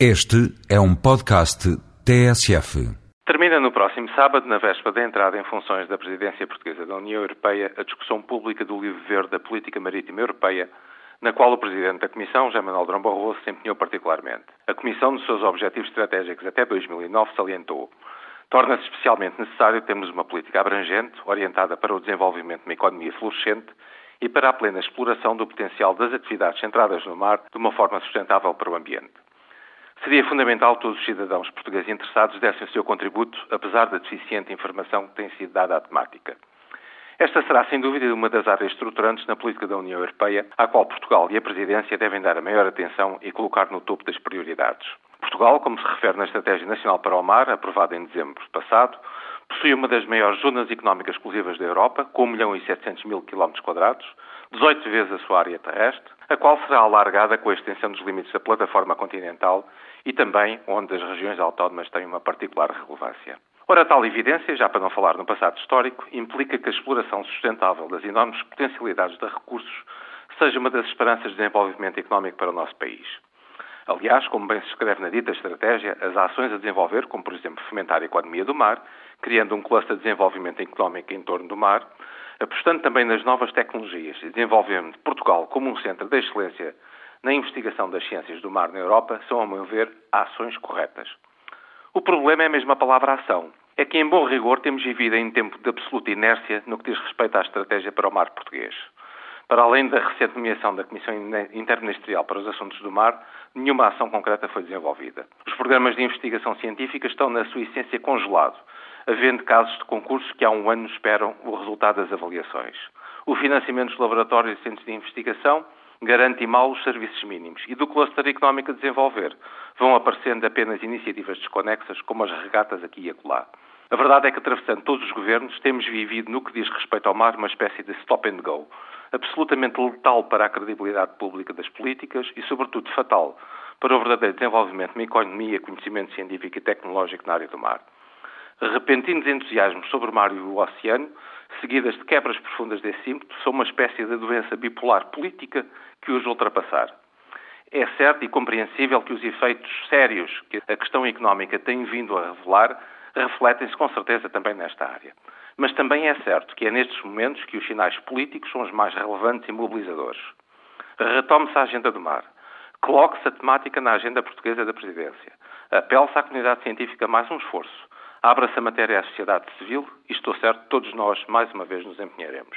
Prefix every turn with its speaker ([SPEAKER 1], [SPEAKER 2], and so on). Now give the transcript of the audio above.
[SPEAKER 1] Este é um podcast TSF.
[SPEAKER 2] Termina no próximo sábado, na véspera da entrada em funções da presidência portuguesa da União Europeia, a discussão pública do livro verde da política marítima europeia, na qual o presidente da Comissão, José Manuel Durão Barroso, se empenhou particularmente. A Comissão, nos seus objetivos estratégicos até 2009, salientou Torna-se especialmente necessário termos uma política abrangente, orientada para o desenvolvimento de uma economia florescente e para a plena exploração do potencial das atividades centradas no mar de uma forma sustentável para o ambiente. Seria fundamental que todos os cidadãos portugueses interessados dessem o seu contributo, apesar da deficiente informação que tem sido dada à temática. Esta será, sem dúvida, uma das áreas estruturantes na política da União Europeia, à qual Portugal e a Presidência devem dar a maior atenção e colocar no topo das prioridades. Portugal, como se refere na Estratégia Nacional para o Mar, aprovada em dezembro passado, possui uma das maiores zonas económicas exclusivas da Europa, com 1 milhão e 700 mil quilómetros quadrados, 18 vezes a sua área terrestre, a qual será alargada com a extensão dos limites da plataforma continental e também onde as regiões autónomas têm uma particular relevância. Ora, tal evidência, já para não falar no passado histórico, implica que a exploração sustentável das enormes potencialidades de recursos seja uma das esperanças de desenvolvimento económico para o nosso país. Aliás, como bem se escreve na dita estratégia, as ações a desenvolver, como por exemplo fomentar a economia do mar, criando um cluster de desenvolvimento económico em torno do mar, apostando também nas novas tecnologias e desenvolvendo Portugal como um centro de excelência na investigação das ciências do mar na Europa, são, a meu ver, ações corretas. O problema é mesmo a palavra ação. É que, em bom rigor, temos vivido em tempo de absoluta inércia no que diz respeito à estratégia para o mar português. Para além da recente nomeação da Comissão Interministerial para os Assuntos do Mar, nenhuma ação concreta foi desenvolvida. Os programas de investigação científica estão, na sua essência, congelados, havendo casos de concurso que há um ano esperam o resultado das avaliações. O financiamento dos laboratórios e centros de investigação garante mal os serviços mínimos e do cluster económico a desenvolver vão aparecendo apenas iniciativas desconexas como as regatas aqui e acolá. A verdade é que, atravessando todos os governos, temos vivido, no que diz respeito ao mar, uma espécie de stop and go, absolutamente letal para a credibilidade pública das políticas e, sobretudo, fatal para o verdadeiro desenvolvimento de uma economia, conhecimento científico e tecnológico na área do mar. Repentinos entusiasmos sobre o mar e o oceano, seguidas de quebras profundas desse ímpeto, são uma espécie de doença bipolar política que os ultrapassar. É certo e compreensível que os efeitos sérios que a questão económica tem vindo a revelar refletem-se com certeza também nesta área. Mas também é certo que é nestes momentos que os sinais políticos são os mais relevantes e mobilizadores. Retome-se a agenda do mar. Coloque-se a temática na agenda portuguesa da Presidência. Apele-se à comunidade científica mais um esforço. Abra-se a matéria à sociedade civil e estou certo, todos nós mais uma vez nos empenharemos.